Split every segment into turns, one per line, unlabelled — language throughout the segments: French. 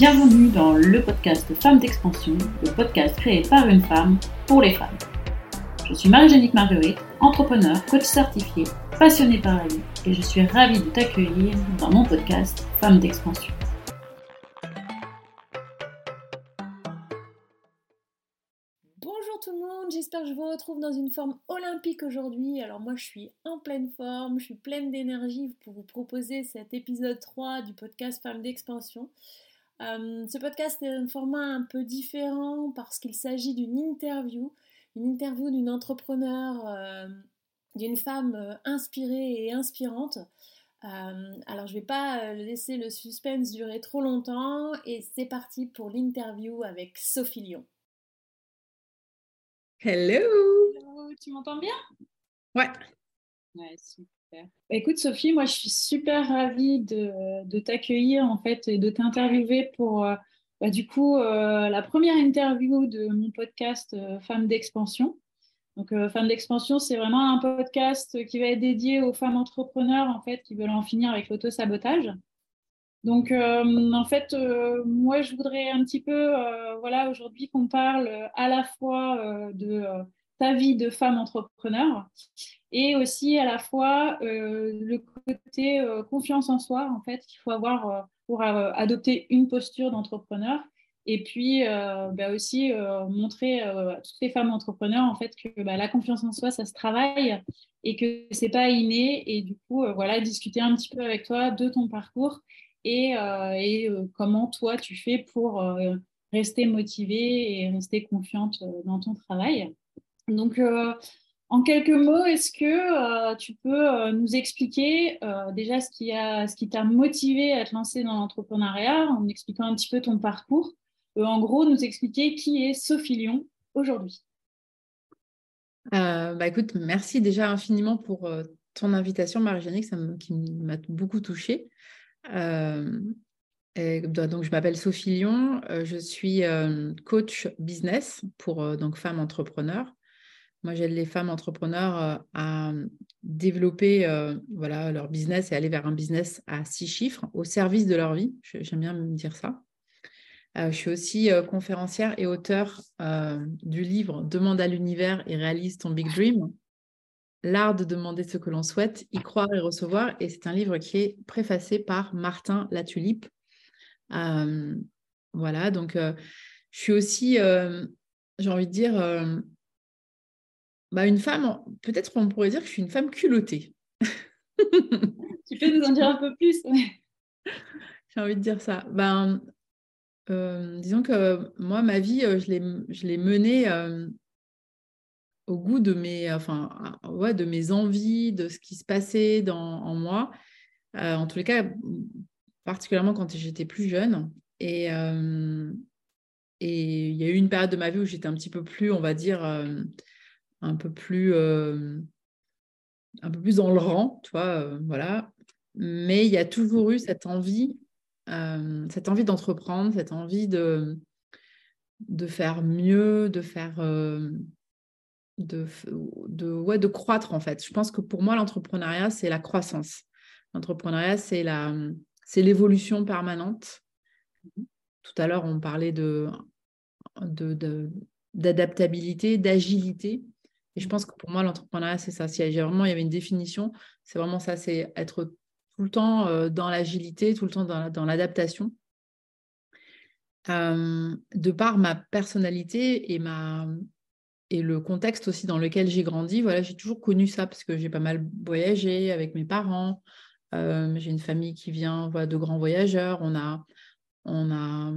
Bienvenue dans le podcast Femmes d'expansion, le podcast créé par une femme pour les femmes. Je suis Marie-Génique Marguerite, entrepreneur, coach certifié, passionnée par la vie et je suis ravie de t'accueillir dans mon podcast Femmes d'expansion.
Bonjour tout le monde, j'espère que je vous retrouve dans une forme olympique aujourd'hui. Alors moi je suis en pleine forme, je suis pleine d'énergie pour vous proposer cet épisode 3 du podcast Femmes d'expansion. Euh, ce podcast est un format un peu différent parce qu'il s'agit d'une interview, une interview d'une entrepreneur, euh, d'une femme euh, inspirée et inspirante. alors je ne vais pas laisser le suspense durer trop longtemps et c'est parti pour l'interview avec Sophie Lyon.
Hello.
Hello tu m'entends bien?
Ouais.
Ouais, bah, écoute Sophie, moi je suis super ravie de, t'accueillir en fait et de t'interviewer pour euh, bah, du coup euh, la première interview de mon podcast euh, Femmes d'expansion. Donc Femmes d'expansion, c'est vraiment un podcast qui va être dédié aux femmes entrepreneurs en fait qui veulent en finir avec l'auto-sabotage. Donc en fait, moi je voudrais un petit peu voilà aujourd'hui qu'on parle à la fois de ta vie de femme entrepreneur et aussi à la fois euh, le côté euh, confiance en soi en fait qu'il faut avoir euh, pour adopter une posture d'entrepreneur et puis bah aussi montrer à toutes les femmes entrepreneurs en fait que bah, la confiance en soi ça se travaille et que c'est pas inné et du coup voilà discuter un petit peu avec toi de ton parcours et, et comment toi tu fais pour rester motivée et rester confiante dans ton travail. Donc, euh, en quelques mots, est-ce que euh, tu peux euh, nous expliquer déjà ce qui, t'a motivé à te lancer dans l'entrepreneuriat en expliquant un petit peu ton parcours? En gros, nous expliquer qui est Sophie Lyon aujourd'hui.
bah écoute, merci déjà infiniment pour ton invitation, Marie-Jeanne, qui m'a beaucoup touchée. donc, je m'appelle Sophie Lyon, je suis coach business pour donc femmes entrepreneurs. Moi, j'aide les femmes entrepreneurs euh, à développer euh, voilà, leur business et aller vers un business à six chiffres au service de leur vie. J'aime bien me dire ça. Euh, je suis aussi conférencière et auteur du livre Demande à l'univers et réalise ton big dream. L'art de demander ce que l'on souhaite, y croire et recevoir. Et c'est un livre qui est préfacé par Martin Latulipe. voilà, donc je suis aussi, j'ai envie de dire, bah, une femme, peut-être on pourrait dire que je suis une femme culottée.
tu peux nous en dire un peu plus
J'ai envie de dire ça. Ben, euh, disons que moi, ma vie, euh, je l'ai menée euh, au goût de mes, enfin, ouais, de mes envies, de ce qui se passait dans, en moi. en tous les cas, particulièrement quand j'étais plus jeune. Et, et il y a eu une période de ma vie où j'étais un petit peu plus, on va dire, un peu plus, euh, un peu plus dans le rang, tu vois, euh, voilà. Mais il y a toujours eu cette envie, euh, cette envie d'entreprendre, cette envie de, de faire mieux, de faire, de, de, ouais, de croître en fait. Je pense que pour moi, l'entrepreneuriat, c'est la croissance. L'entrepreneuriat, c'est la, c'est l'évolution permanente. Tout à l'heure, on parlait de, de, d'adaptabilité, d'agilité. Et je pense que pour moi, l'entrepreneuriat, c'est ça. Si vraiment il y avait une définition, c'est vraiment ça, c'est être tout le temps euh, dans l'agilité, tout le temps dans, l'adaptation. Euh, de par ma personnalité et, ma, et le contexte aussi dans lequel j'ai grandi, voilà, j'ai toujours connu ça parce que j'ai pas mal voyagé avec mes parents. Euh, j'ai une famille qui vient de grands voyageurs. On a, on a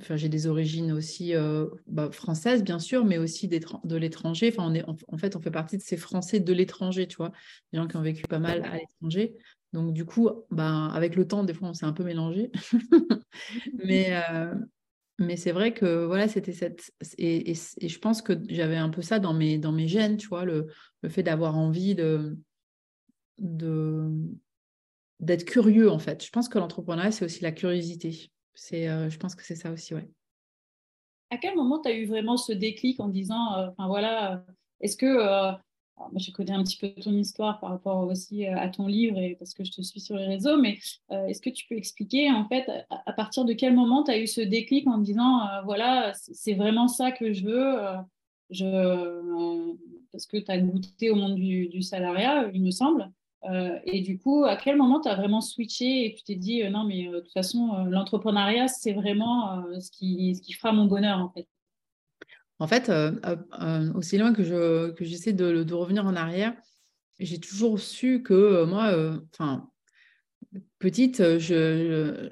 Enfin, j'ai des origines aussi euh, bah, françaises, bien sûr, mais aussi de l'étranger. Enfin, on est, en fait, on fait partie de ces Français de l'étranger, tu vois, des gens qui ont vécu pas mal à l'étranger. Donc, du coup, bah, avec le temps, des fois, on s'est un peu mélangé. mais euh, mais c'est vrai que voilà, c'était cette. Et, et, je pense que j'avais un peu ça dans mes, dans mes gènes, tu vois, le, le fait d'avoir envie de. de d'être curieux en fait. Je pense que l'entrepreneuriat, c'est aussi la curiosité. C'est, euh, je pense que c'est ça aussi, ouais.
À quel moment tu as eu vraiment ce déclic en disant, euh, voilà, est-ce que, euh, moi, je connais un petit peu ton histoire par rapport aussi à ton livre et parce que je te suis sur les réseaux, mais est-ce que tu peux expliquer en fait à, partir de quel moment tu as eu ce déclic en disant voilà, c'est vraiment ça que je veux je, parce que tu as goûté au monde du, du, salariat, il me semble. Et du coup, à quel moment tu as vraiment switché et tu t'es dit non, mais de toute façon, l'entrepreneuriat, c'est vraiment ce, qui, ce qui fera mon bonheur en fait?
En fait, euh, euh, euh, aussi loin que, je, que j'essaie de, de, revenir en arrière, j'ai toujours su que moi, enfin, petite, je,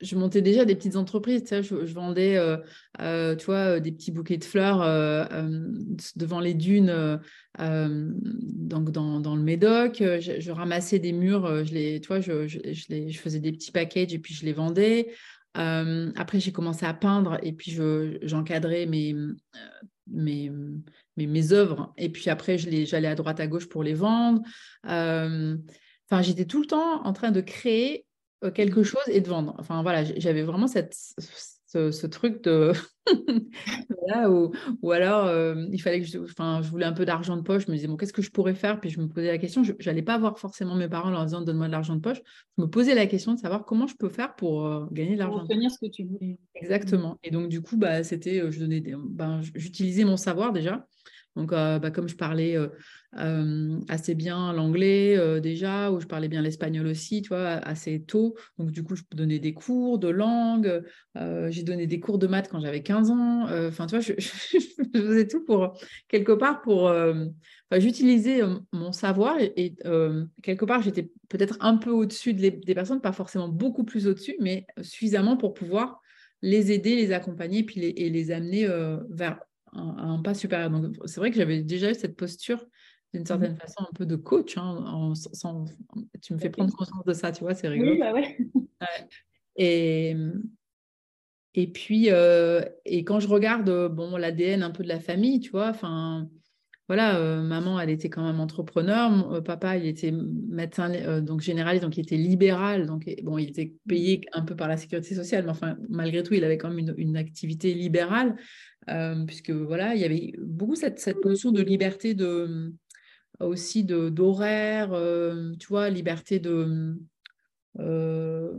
je, montais déjà des petites entreprises. Tu sais, je, vendais, tu vois, des petits bouquets de fleurs devant les dunes, donc dans, le Médoc. Je, ramassais des murs, je les, tu je, je, faisais des petits packages et puis je les vendais après, j'ai commencé à peindre et puis j'encadrais mes, mes, mes, mes, œuvres. Et puis après, j'allais à droite, à gauche pour les vendre. Enfin, j'étais tout le temps en train de créer quelque chose et de vendre. Enfin, voilà, j'avais vraiment cette, ce, truc de ou, alors euh, il fallait que je, enfin, je voulais un peu d'argent de poche. Je me disais bon, qu'est-ce que je pourrais faire? Puis je me posais la question. Je n'allais pas voir forcément mes parents en leur disant donne-moi de l'argent de poche. Je me posais la question de savoir comment je peux faire pour euh, gagner de l'argent. Pour
obtenir ce que tu voulais.
Exactement. Et donc du coup, bah, c'était, euh, je donnais, ben, j'utilisais mon savoir déjà. Donc, euh, bah, comme je parlais euh, euh, assez bien l'anglais déjà, ou je parlais bien l'espagnol aussi, tu vois, assez tôt. Donc, du coup, je donnais des cours de langue. j'ai donné des cours de maths quand j'avais 15 ans. Enfin, tu vois, je, faisais tout pour, quelque part, pour... j'utilisais mon savoir et, quelque part, j'étais peut-être un peu au-dessus des personnes, pas forcément beaucoup plus au-dessus, mais suffisamment pour pouvoir les aider, les accompagner puis les, et les amener vers un, pas supérieur. Donc, c'est vrai que j'avais déjà eu cette posture d'une mmh certaine façon un peu de coach. Hein, tu me fais prendre conscience de ça, tu vois, c'est rigolo.
Oui, bah ouais.
Et, et puis, euh, et quand je regarde bon, l'ADN un peu de la famille, tu vois, enfin, voilà, euh, maman, elle était quand même entrepreneur, euh, papa, il était médecin, donc généraliste, donc il était libéral, donc bon, il était payé mmh. un peu par la sécurité sociale, mais enfin, malgré tout, il avait quand même une, une activité libérale. Euh, puisque voilà, il y avait beaucoup cette, cette notion de liberté de aussi d'horaire, euh, tu vois, liberté de euh,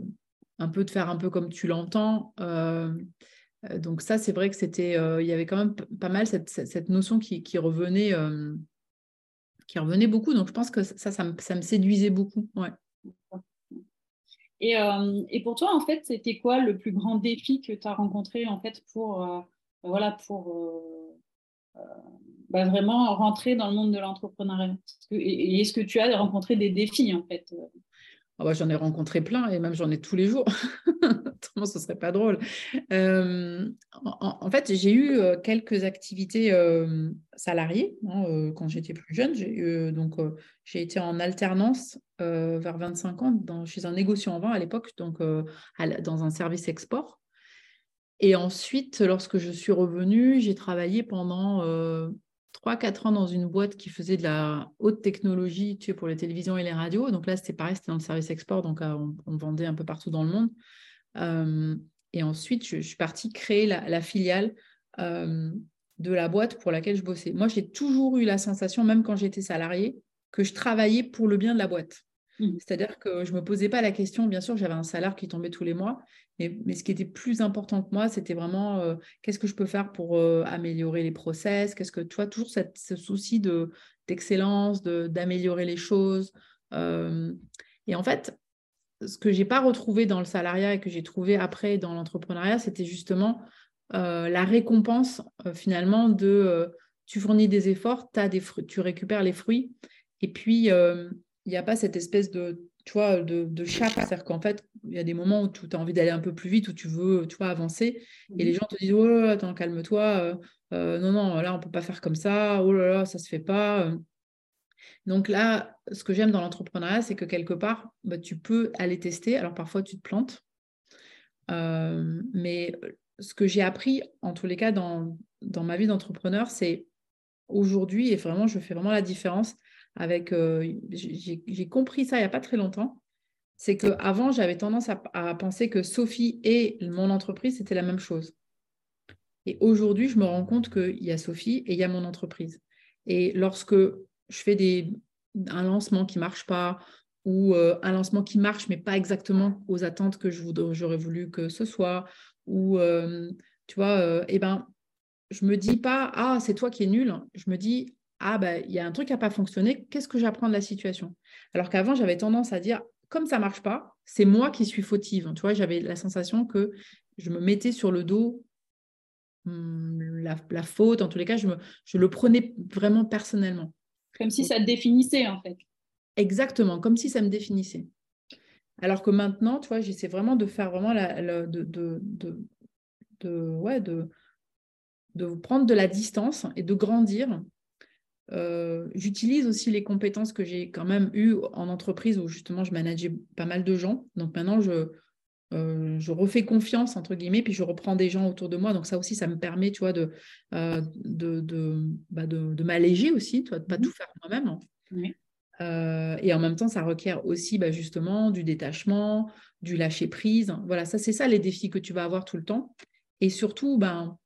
un peu de faire un peu comme tu l'entends. Donc ça, c'est vrai que c'était, il y avait quand même pas mal cette, notion qui, qui revenait, beaucoup. Donc je pense que ça, ça, me, séduisait beaucoup.
Et, pour toi, en fait, c'était quoi le plus grand défi que tu as rencontré en fait pour voilà, pour euh, euh, bah, vraiment rentrer dans le monde de l'entrepreneuriat? Et, est-ce que tu as rencontré des défis en fait? Euh?
ah bah, J'en ai rencontré plein et même j'en ai tous les jours. Autrement, ce serait pas drôle. en, fait, j'ai eu quelques activités salariées hein, quand j'étais plus jeune. J'ai été en alternance vers 25 ans chez un négociant en vin à l'époque, donc dans un service export. Et ensuite, lorsque je suis revenue, j'ai travaillé pendant euh, 3-4 ans dans une boîte qui faisait de la haute technologie tu pour les télévisions et les radios. Donc là, c'était pareil, c'était dans le service export, donc euh, on, vendait un peu partout dans le monde. Euh, et ensuite, je, suis partie créer la, filiale euh, de la boîte pour laquelle je bossais. Moi, j'ai toujours eu la sensation, même quand j'étais salariée, que je travaillais pour le bien de la boîte. Mmh. C'est-à-dire que je ne me posais pas la question, bien sûr, j'avais un salaire qui tombait tous les mois, mais, ce qui était plus important que moi, c'était vraiment euh, qu'est-ce que je peux faire pour euh, améliorer les process, qu'est-ce que, tu vois, toujours cette, ce souci de, d'excellence, d'améliorer les choses. Euh, et en fait, ce que je n'ai pas retrouvé dans le salariat et que j'ai trouvé après dans l'entrepreneuriat, c'était justement la récompense finalement de tu fournis des efforts, as des tu récupères les fruits. Et puis, il n'y a pas cette espèce de tu vois, de, de C'est-à-dire qu'en fait, il y a des moments où tu as envie d'aller un peu plus vite, où tu veux, tu vois, avancer. Et les mmh. gens te disent, oh, attends, calme-toi. Euh, euh, non, non, là, on ne peut pas faire comme ça. Oh là là, ça ne se fait pas. Euh. Donc là, ce que j'aime dans l'entrepreneuriat, c'est que quelque part, bah, tu peux aller tester. Alors parfois, tu te plantes. mais ce que j'ai appris, en tous les cas, dans, dans ma vie d'entrepreneur, c'est aujourd'hui, et vraiment, je fais vraiment la différence, avec, euh, j'ai compris ça il n'y a pas très longtemps, c'est qu'avant, j'avais tendance à, penser que Sophie et mon entreprise, c'était la même chose. Et aujourd'hui, je me rends compte qu'il y a Sophie et il y a mon entreprise. Et lorsque je fais des, un lancement qui ne marche pas ou un lancement qui marche mais pas exactement aux attentes que j'aurais voulu que ce soit ou tu vois, eh ben, je me dis pas ah c'est toi qui es nul, je me dis ah ben il y a un truc qui n'a pas fonctionné, qu'est-ce que j'apprends de la situation? Alors qu'avant j'avais tendance à dire comme ça marche pas, c'est moi qui suis fautive. Tu vois, j'avais la sensation que je me mettais sur le dos hmm, la, faute, en tous les cas, je, me, je le prenais vraiment personnellement.
Comme si ça te définissait, en fait.
Exactement, comme si ça me définissait. Alors que maintenant, tu vois, j'essaie vraiment de faire vraiment la, de, de, de, ouais, de, de prendre de la distance et de grandir euh, j'utilise aussi les compétences que j'ai quand même eues en entreprise où justement je manageais pas mal de gens. Donc maintenant, je, euh, je refais confiance, entre guillemets, puis je reprends des gens autour de moi. Donc ça aussi, ça me permet, tu vois, de, euh, de, de, bah de, m'alléger aussi, tu vois, de ne pas mmh tout faire moi-même. et en même temps, ça requiert aussi bah, justement du détachement, du lâcher prise. Voilà, ça c'est ça les défis que tu vas avoir tout le temps. Et surtout, ben,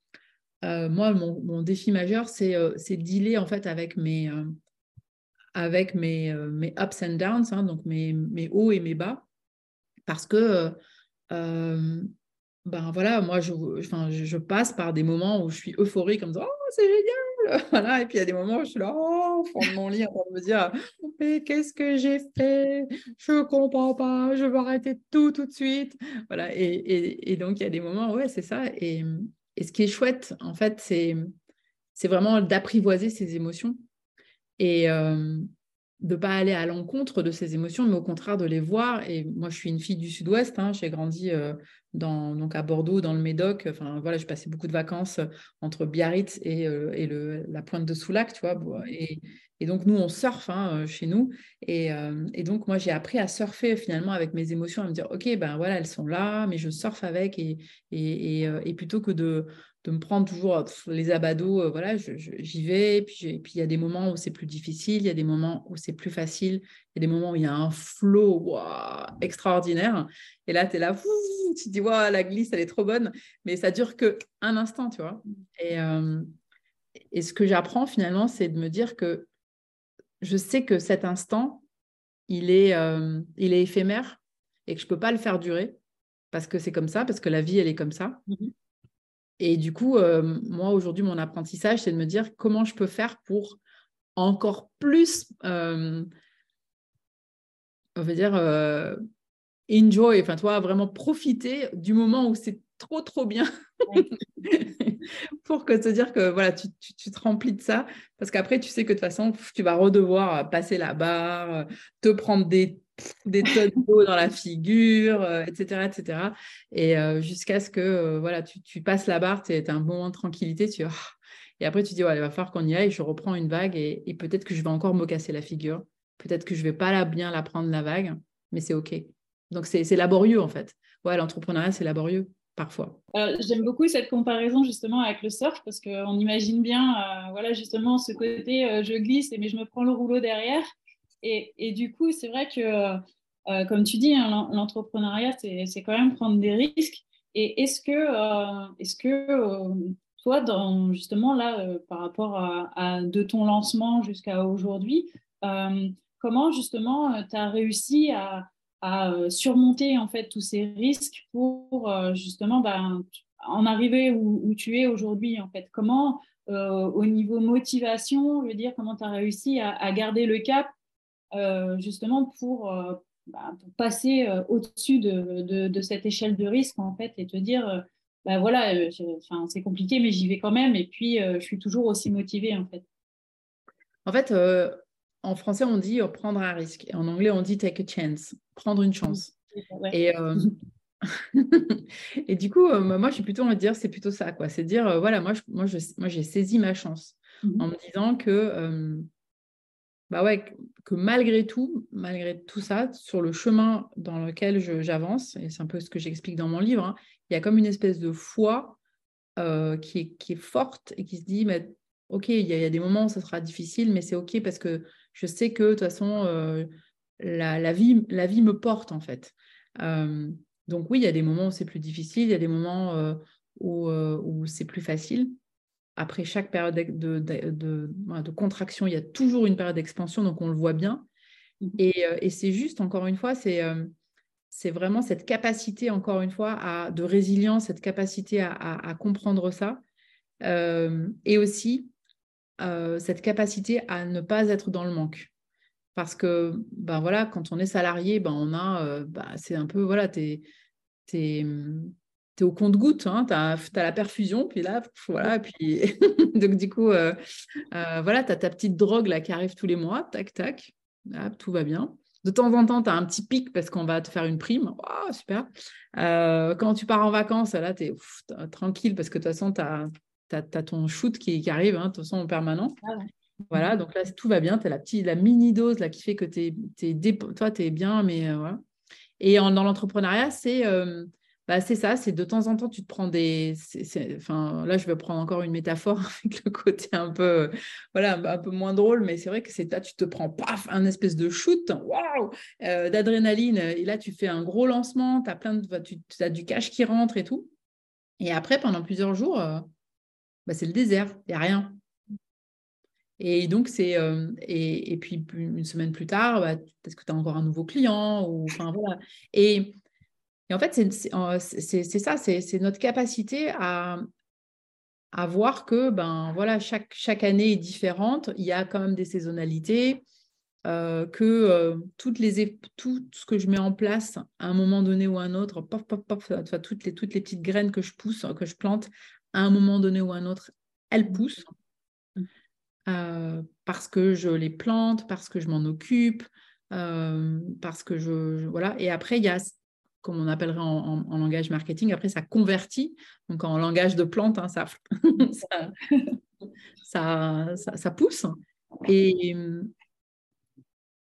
euh, moi, mon, défi majeur, c'est euh, de dealer en fait avec mes, euh, avec mes, ups and downs, hein, donc mes, mes, hauts et mes bas, parce que ben voilà, moi, je, passe par des moments où je suis euphorique, comme ça, oh, c'est génial, voilà, et puis il y a des moments où je suis là, oh, au fond de mon lit, en train de me dire, mais qu'est-ce que j'ai fait? Je comprends pas, je veux arrêter tout tout de suite, voilà, et donc il y a des moments, ouais, c'est ça, et, et ce qui est chouette, en fait, c'est, vraiment d'apprivoiser ses émotions. Et euh, de ne pas aller à l'encontre de ces émotions, mais au contraire de les voir. Et moi, je suis une fille du Sud-Ouest. Hein, j'ai grandi euh, dans, donc à Bordeaux, dans le Médoc. Enfin, voilà, je passais beaucoup de vacances entre Biarritz et, euh, et le, la pointe de Soulac, tu vois. Et, et donc, nous, on surfe hein, chez nous. Et, et, donc, moi, j'ai appris à surfer finalement avec mes émotions, à me dire, OK, ben voilà, elles sont là, mais je surfe avec. Et, et, et plutôt que de, de me prendre toujours les abados, euh, voilà, j'y vais. Puis, puis il y a des moments où c'est plus difficile, il y a des moments où c'est plus facile, il y a des moments où il y a un flow extraordinaire. Et là, tu es là, tu te dis, la glisse, elle est trop bonne. Mais ça dure que un instant, tu vois. Et, euh, et ce que j'apprends finalement, c'est de me dire que je sais que cet instant, il est, euh, il est éphémère et que je ne peux pas le faire durer parce que c'est comme ça, parce que la vie, elle est comme ça. Mmh et du coup, euh, moi, aujourd'hui, mon apprentissage, c'est de me dire comment je peux faire pour encore plus, euh, on va dire, euh, enjoy, enfin, toi, vraiment profiter du moment où c'est trop, trop bien. pour que te dire que voilà, tu, tu, te remplis de ça. Parce qu'après, tu sais que de toute façon, tu vas redevoir passer la barre, te prendre des des tonnes d'eau dans la figure, etc., euh, etc. Et euh, jusqu'à ce que euh, voilà, tu, passes la barre, tu as un moment de tranquillité, tu oh. et après tu dis ouais, il va falloir qu'on y aille. Je reprends une vague et, peut-être que je vais encore me casser la figure, peut-être que je vais pas bien la prendre la vague, mais c'est ok. Donc c'est laborieux en fait. Ouais, l'entrepreneuriat c'est laborieux parfois.
J'aime beaucoup cette comparaison justement avec le surf parce qu'on imagine bien, voilà justement ce côté je glisse mais je me prends le rouleau derrière. Et, du coup, c'est vrai que, euh, comme tu dis, hein, l'entrepreneuriat, c'est quand même prendre des risques. Et est-ce que, euh, est-ce que euh, toi, justement, là, par rapport à, de ton lancement jusqu'à aujourd'hui, comment justement tu as réussi à, surmonter en fait tous ces risques pour justement ben, en arriver où, tu es aujourd'hui en fait? Comment, au niveau motivation, je veux dire, comment tu as réussi à, garder le cap euh, justement pour, euh, bah, pour passer euh, au-dessus de, de, cette échelle de risque en fait et te dire bah voilà, c'est compliqué, mais j'y vais quand même. Et puis, je suis toujours aussi motivée, en fait.
En fait, en français, on dit prendre un risque. Et en anglais, on dit take a chance, prendre une chance. Et, et du coup, moi, je suis plutôt, on va dire, c'est plutôt ça, quoi. C'est dire, voilà, moi, moi, moi, j'ai saisi ma chance mmh en me disant que bah ouais, que malgré tout, malgré tout ça, sur le chemin dans lequel j'avance, et c'est un peu ce que j'explique dans mon livre, hein, il y a comme une espèce de foi euh, qui, est, qui, est, forte et qui se dit, mais, ok, il y, a, des moments où ça sera difficile, mais c'est ok parce que je sais que de toute façon, euh, la, la, vie, la vie me porte en fait. Euh, donc oui, il y a des moments où c'est plus difficile, il y a des moments où, où c'est plus facile. Après chaque période de, de, contraction, il y a toujours une période d'expansion, donc on le voit bien. Mmh. Euh, et, c'est juste, encore une fois, euh, c'est vraiment cette capacité, encore une fois, à, de résilience, cette capacité à, comprendre ça. Euh, et aussi cette capacité à ne pas être dans le manque. Parce que ben voilà, quand on est salarié, ben on a, ben c'est un peu, voilà, tu es, tu es au compte-goutte, hein, tu as, la perfusion, puis là, voilà, puis donc du coup, euh, euh, voilà, tu as ta petite drogue là qui arrive tous les mois, tac, tac, tout va bien. De temps en temps, tu as un petit pic parce qu'on va te faire une prime. Oh, super. Euh, quand tu pars en vacances, là, tu es tranquille parce que de toute façon, tu as, ton shoot qui, arrive, hein, de toute façon, en permanence. Ah voilà, donc là, tout va bien. Tu as la, petite, la mini dose là, qui fait que es, toi, tu es bien, mais voilà. Et dans l'entrepreneuriat, c'est bah, c'est ça, c'est de temps en temps, tu te prends des. Enfin, là, je vais prendre encore une métaphore avec le côté un peu, voilà, un peu moins drôle, mais c'est vrai que c'est là, tu te prends paf, un espèce de shoot, euh, d'adrénaline, et là, tu fais un gros lancement, as plein de, tu as du cash qui rentre et tout. Et après, pendant plusieurs jours, euh, bah, c'est le désert, il n'y a rien. Et donc, c'est. Euh, et, et, puis, une semaine plus tard, bah, peut-être que tu as encore un nouveau client, ou voilà. Et et en fait, c'est ça, c'est notre capacité à, voir que ben, voilà, chaque, chaque année est différente, il y a quand même des saisonnalités, euh, que euh, toutes les, tout ce que je mets en place à un moment donné ou à un autre, toutes, les, toutes les petites graines que je pousse, que je plante, à un moment donné ou à un autre, elles poussent. Euh, parce que je les plante, parce que je m'en occupe, parce que je, je, Voilà. Et après, il y a comme on appellerait en, langage marketing. Après, ça convertit. Donc, en langage de plante, hein, ça, ça, ça, pousse. Et,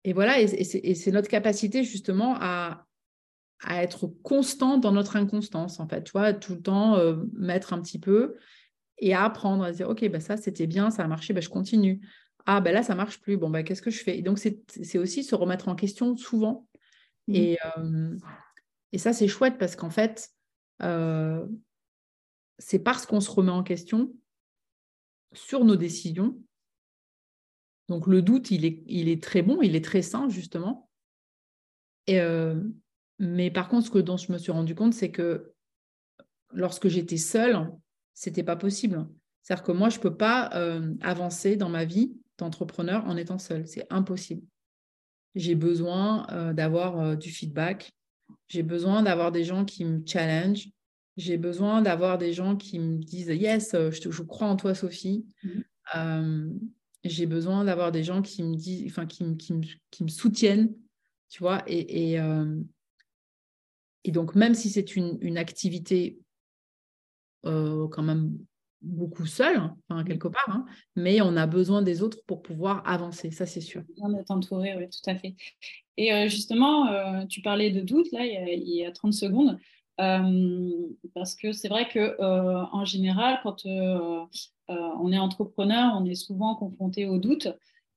et voilà, et, c'est notre capacité justement à, à, être constant dans notre inconstance, en fait. Tu vois, tout le temps euh, mettre un petit peu et à apprendre à dire, OK, bah, ça, c'était bien, ça a marché, bah, je continue. Ah, ben là, ça marche plus. Bon, bah, qu'est-ce que je fais? Et Donc, c'est aussi se remettre en question souvent. Mmh. Et, euh, et ça, c'est chouette parce qu'en fait, euh, c'est parce qu'on se remet en question sur nos décisions. Donc le doute, il est, il est très bon, il est très sain, justement. Euh, mais par contre, ce que, dont je me suis rendu compte, c'est que lorsque j'étais seule, c'était pas possible. C'est-à-dire que moi, je ne peux pas euh, avancer dans ma vie d'entrepreneur en étant seule. C'est impossible. J'ai besoin d'avoir du feedback, j'ai besoin d'avoir des gens qui me challenge. J'ai besoin d'avoir des gens qui me disent Yes, je, je crois en toi, Sophie. Mm-hmm. Euh, j'ai besoin d'avoir des gens qui me disent, enfin, qui, qui, qui me soutiennent, tu vois. Et, et, euh, et donc, même si c'est une, une activité euh, quand même beaucoup seul, enfin, quelque part, hein, mais on a besoin des autres pour pouvoir avancer, ça c'est sûr.
Bien d'être entouré, oui, tout à fait. Et euh, justement, euh, tu parlais de doute, là, il y a, 30 secondes, euh, parce que c'est vrai que en général, quand on est entrepreneur, on est souvent confronté au doute.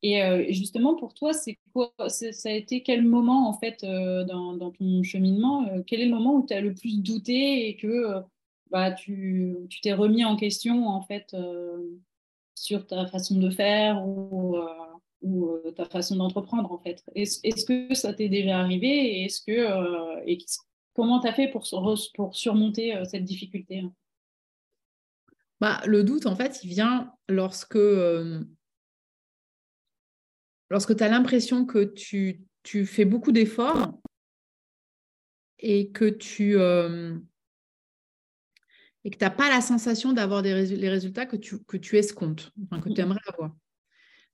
Et justement, pour toi, c'est quoi Ça a été quel moment, en fait, dans, ton cheminement Quel est le moment où tu as le plus douté et que bah, tu t'es remis en question en fait sur ta façon de faire ou, ou euh, ta façon d'entreprendre en fait. Est-ce que ça t'est déjà arrivé et est-ce que et comment tu as fait pour, pour surmonter cette difficulté
bah, le doute, en fait, il vient lorsque, lorsque tu as l'impression que tu, tu, fais beaucoup d'efforts et que tu, et que tu n'as pas la sensation d'avoir les résultats que tu, que tu escomptes, que tu aimerais avoir.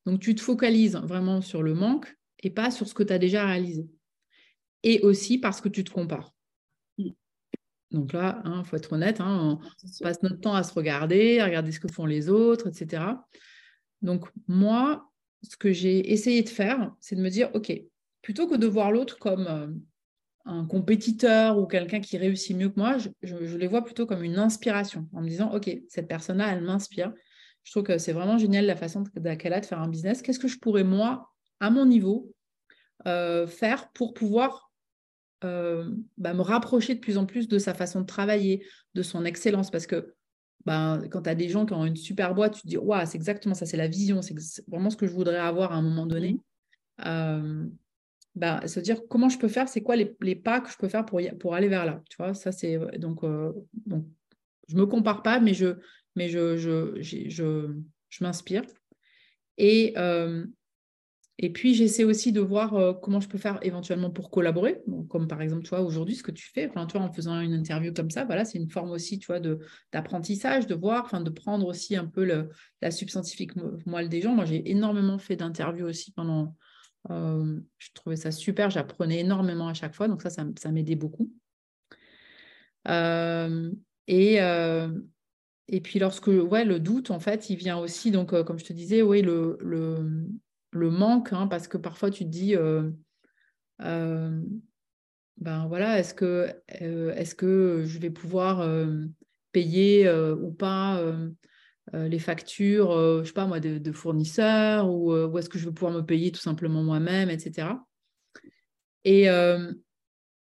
Donc, tu te focalises vraiment sur le manque et pas sur ce que tu as déjà réalisé. Et aussi parce que tu te compares. Mm. Donc là, il hein, faut être honnête, hein, on passe notre temps à se regarder, à regarder ce que font les autres, etc. Donc moi, ce que j'ai essayé de faire, c'est de me dire, OK, plutôt que de voir l'autre comme euh, un compétiteur ou quelqu'un qui réussit mieux que moi, je, les vois plutôt comme une inspiration, en me disant, OK, cette personne-là, elle m'inspire. Je trouve que c'est vraiment génial la façon qu'elle a de faire un business. Qu'est-ce que je pourrais, moi, à mon niveau, euh, faire pour pouvoir euh, bah, me rapprocher de plus en plus de sa façon de travailler, de son excellence? Parce que ben, quand tu as des gens qui ont une super boîte, tu te dis, waouh, c'est exactement ça, c'est la vision, c'est vraiment ce que je voudrais avoir à un moment donné. Euh, ben, se dire comment je peux faire, c'est quoi les, les, pas que je peux faire pour, pour aller vers là. Tu vois, ça c'est donc, euh, donc je me compare pas, mais je, mais je, je, je, je m'inspire. Et, euh, et puis, j'essaie aussi de voir euh, comment je peux faire éventuellement pour collaborer, comme par exemple, toi, aujourd'hui, ce que tu fais, enfin, toi, en faisant une interview comme ça, voilà, c'est une forme aussi, tu vois, d'apprentissage, de, voir, enfin, de prendre aussi un peu le, la substantifique moelle des gens. Moi, j'ai énormément fait d'interviews aussi pendant, euh, je trouvais ça super, j'apprenais énormément à chaque fois, donc ça, ça, ça m'aidait beaucoup. Et, et puis, lorsque, ouais, le doute, en fait, il vient aussi, donc, comme je te disais, oui, le, le le manque, hein, parce que parfois tu te dis, euh, euh, ben voilà, est-ce que, euh, est-ce que je vais pouvoir payer ou pas les factures, je sais pas moi, de, fournisseurs, ou, ou est-ce que je vais pouvoir me payer tout simplement moi-même, etc. Et il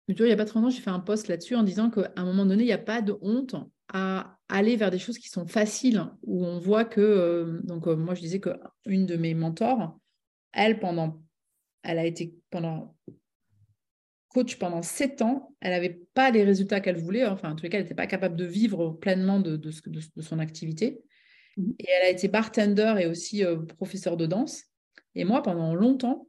n'y a pas trop longtemps, j'ai fait un post là-dessus en disant qu'à un moment donné, il n'y a pas de honte à aller vers des choses qui sont faciles, où on voit que, donc moi je disais qu'une de mes mentors, elle, pendant, elle a été pendant coach pendant sept ans, elle n'avait pas les résultats qu'elle voulait, enfin en tous les cas, elle n'était pas capable de vivre pleinement de, de, de, son activité. Mhm. Et elle a été bartender et aussi euh, professeur de danse. Et moi, pendant longtemps,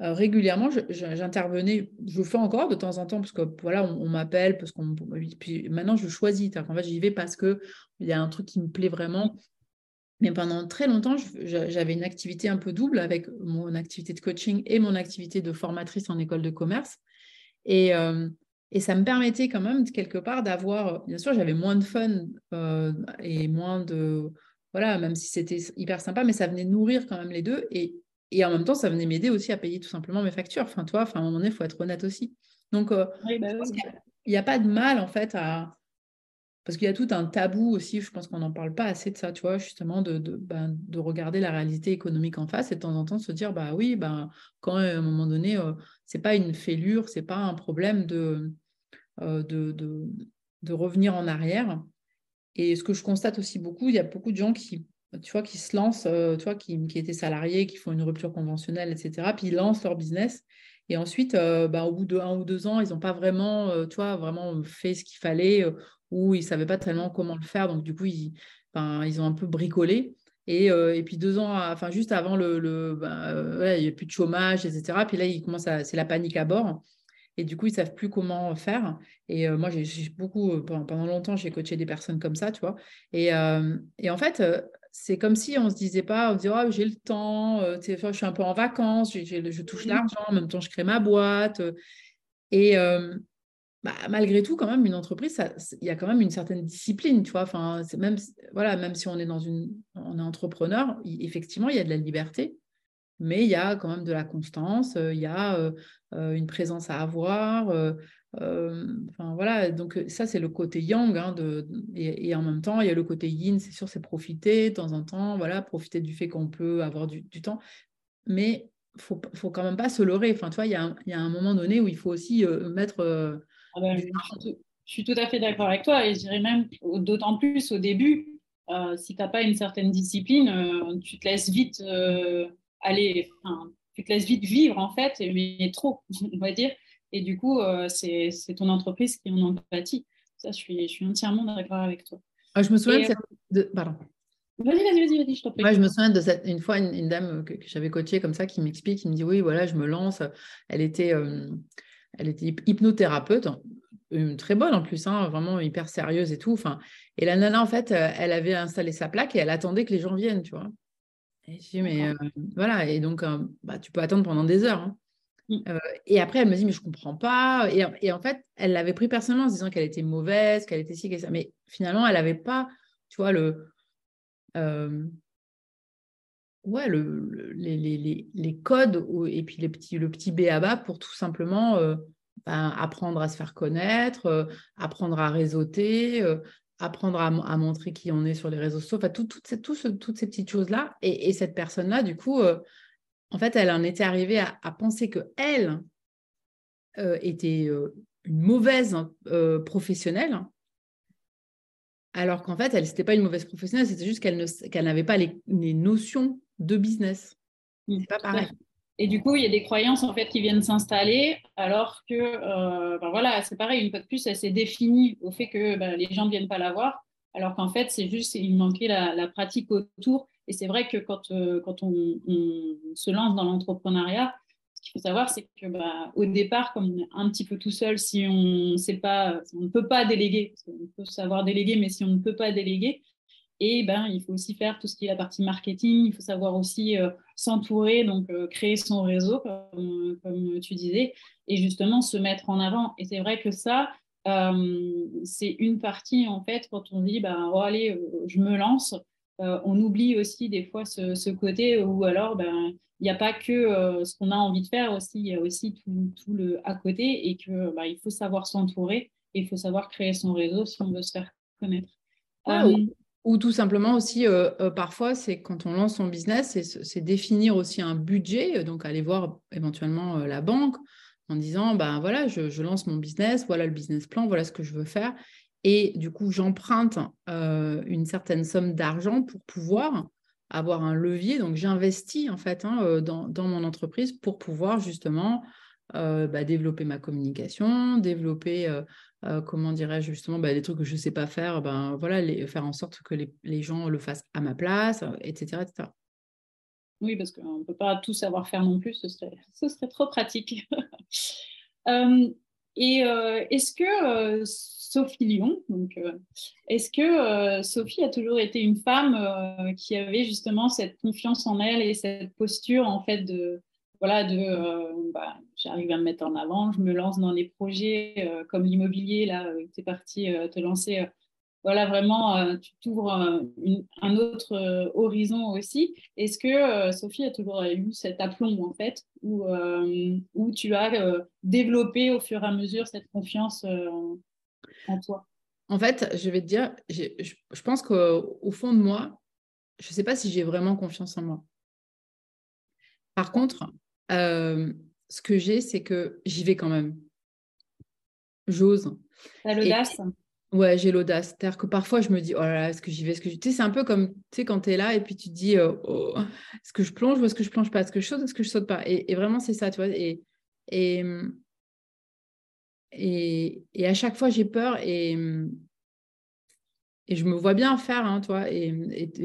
euh, régulièrement, j'intervenais, je, le fais encore de temps en temps, parce que voilà, on, m'appelle, parce qu'on. Puis maintenant, je choisis. En fait, j'y vais parce qu'il y a un truc qui me plaît vraiment. Mais pendant très longtemps, j'avais une activité un peu double avec mon activité de coaching et mon activité de formatrice en école de commerce. Et, euh, ça me permettait quand même, quelque part, d'avoir, bien sûr, j'avais moins de fun euh, et moins de, voilà, même si c'était hyper sympa, mais ça venait nourrir quand même les deux. Et, et en même temps, ça venait m'aider aussi à payer tout simplement mes factures. Enfin, toi, enfin, à un moment donné, il faut être honnête aussi. Donc, euh, bah il n'y a, pas de mal, en fait, à, parce qu'il y a tout un tabou aussi, je pense qu'on n'en parle pas assez de ça, tu vois, justement, de, de, ben, de, regarder la réalité économique en face et de temps en temps se dire, bah oui, ben, quand à un moment donné, euh, c'est pas une fêlure, c'est pas un problème de, euh, de, de, de, revenir en arrière. Et ce que je constate aussi beaucoup, il y a beaucoup de gens qui, tu vois, qui se lancent, euh, tu vois, qui, qui étaient salariés, qui font une rupture conventionnelle, etc., puis ils lancent leur business. Et ensuite, ben, au bout de un ou deux ans, ils n'ont pas vraiment, vois, vraiment fait ce qu'il fallait où ils ne savaient pas tellement comment le faire. Donc, du coup, ils, ils ont un peu bricolé. Et, euh, et puis deux ans, enfin juste avant le, le euh, il n'y a plus de chômage, etc. Puis là, ils commencent c'est la panique à bord. Et du coup, ils savent plus comment faire. Et euh, moi, j'ai, beaucoup, pendant, longtemps, j'ai coaché des personnes comme ça, tu vois. Et, et en fait, c'est comme si on ne se disait pas, on se disait, oh, j'ai le temps, je suis un peu en vacances, je touche l'argent, en même temps, je crée ma boîte. Et, bah, malgré tout, quand même, une entreprise, il y a quand même une certaine discipline, tu vois. Enfin, même, voilà, même si on est dans une, on est entrepreneur, effectivement, il y a de la liberté, mais il y a quand même de la constance, euh, il y a euh, euh, une présence à avoir. Enfin, voilà, donc ça, c'est le côté yang, hein, de, et, en même temps, il y a le côté yin, c'est sûr, c'est profiter de temps en temps, voilà, profiter du fait qu'on peut avoir du, du temps, mais faut, faut quand même pas se leurrer. Enfin, tu vois, il y, a un, il y a un moment donné où il faut aussi mettre
ah ben, je, suis tout, à fait d'accord avec toi et je dirais même d'autant plus au début, euh, si tu n'as pas une certaine discipline, euh, tu te laisses vite euh, aller, tu te laisses vite vivre en fait, mais trop, on va dire. Et du coup, c'est ton entreprise qui en empathie. Ça, je suis, je suis entièrement d'accord avec toi.
Ah, je me souviens de, Pardon.
Vas-y, vas-y, vas-y, vas je t'en prie.
je me souviens de cette, une fois une, dame que, j'avais coachée comme ça qui m'explique, qui me dit oui, voilà, je me lance. Elle était, elle était hypnothérapeute, une très bonne en plus, hein, vraiment hyper sérieuse et tout. Enfin, et la nana, en fait, euh, elle avait installé sa plaque et elle attendait que les gens viennent, tu vois. Et je dis, mais euh, voilà, et donc, euh, bah, tu peux attendre pendant des heures. Hein. Mmh. et après, elle me dit, mais je comprends pas. Et, en fait, elle l'avait pris personnellement en se disant qu'elle était mauvaise, qu'elle était ci, qu'elle. Mais finalement, elle n'avait pas, tu vois, le ouais, le, les, les, les, codes et puis les petits, le petit béaba pour tout simplement euh, ben, apprendre à se faire connaître, euh, apprendre à réseauter, euh, apprendre à, montrer qui on est sur les réseaux sociaux, enfin, tout, ces, toutes ces petites choses-là. Et, cette personne-là, du coup, en fait, elle en était arrivée à, penser que elle était une mauvaise professionnelle alors qu'en fait, elle n'était pas une mauvaise professionnelle, c'était juste qu'elle n'avait pas les, notions de business. C'est pas pareil.
Et du coup, il y a des croyances en fait qui viennent s'installer, alors que, euh, ben voilà, c'est pareil, une fois de plus, elle s'est définie au fait que ben, les gens ne viennent pas la voir, alors qu'en fait, c'est juste, il manquait la, pratique autour. Et c'est vrai que quand, euh, quand on, se lance dans l'entrepreneuriat, ce qu'il faut savoir, c'est que bah, au départ, comme on est un petit peu tout seul, si on sait pas, on ne peut pas déléguer, parce on peut savoir déléguer, mais si on ne peut pas déléguer, et ben, il faut aussi faire tout ce qui est la partie marketing, il faut savoir aussi euh, s'entourer, donc euh, créer son réseau, comme, tu disais, et justement se mettre en avant. Et c'est vrai que ça, c'est une partie, en fait, quand on dit, ben, oh, allez, je me lance, on oublie aussi des fois ce, ce côté où alors, ben, il n'y a pas que ce qu'on a envie de faire aussi, il y a aussi tout, tout le à côté et que bah, il faut savoir s'entourer et il faut savoir créer son réseau si on veut se faire connaître.
ou, tout simplement aussi, parfois, c'est quand on lance son business, c'est définir aussi un budget, donc aller voir éventuellement la banque en disant, ben voilà, je, je, lance mon business, voilà le business plan, voilà ce que je veux faire. Et du coup, j'emprunte une certaine somme d'argent pour pouvoir avoir un levier. Donc, j'investis en fait hein, euh, dans, mon entreprise pour pouvoir justement euh, bah, développer ma communication, développer, euh, comment dirais-je, justement, bah, des trucs que je ne sais pas faire, ben, voilà, faire en sorte que les, gens le fassent à ma place, etc. etc.
Oui, parce qu'on ne peut pas tout savoir faire non plus, ce serait, ce serait trop pratique. et est-ce que Sophie Lyon. Donc, euh, est-ce que euh, Sophie a toujours été une femme euh, qui avait justement cette confiance en elle et cette posture en fait de voilà de bah, j'arrive à me mettre en avant, je me lance dans des projets comme l'immobilier là, tu es parti te lancer voilà, vraiment, tu t'ouvres un, autre horizon aussi. Est-ce que Sophie a toujours eu cet aplomb, en fait, où, où tu as développé au fur et à mesure cette confiance en toi
En fait, je vais te dire, je, pense qu'au fond de moi, je ne sais pas si j'ai vraiment confiance en moi. Par contre, euh, ce que j'ai, c'est que j'y vais quand même. J'ose.
T'as l'audace
Ouais, j'ai l'audace. C'est-à-dire que parfois, je me dis, oh là là, est-ce que j'y vais est-ce que Tu sais, c'est un peu comme, tu sais, quand tu es là et puis tu te dis, euh, oh, est-ce que je plonge ou est-ce que je plonge pas? Est-ce que je saute ou est-ce que je saute pas? Et, et, vraiment, c'est ça, tu vois. Et, et, et, à chaque fois, j'ai peur et, et je me vois bien faire, hein, toi. Et,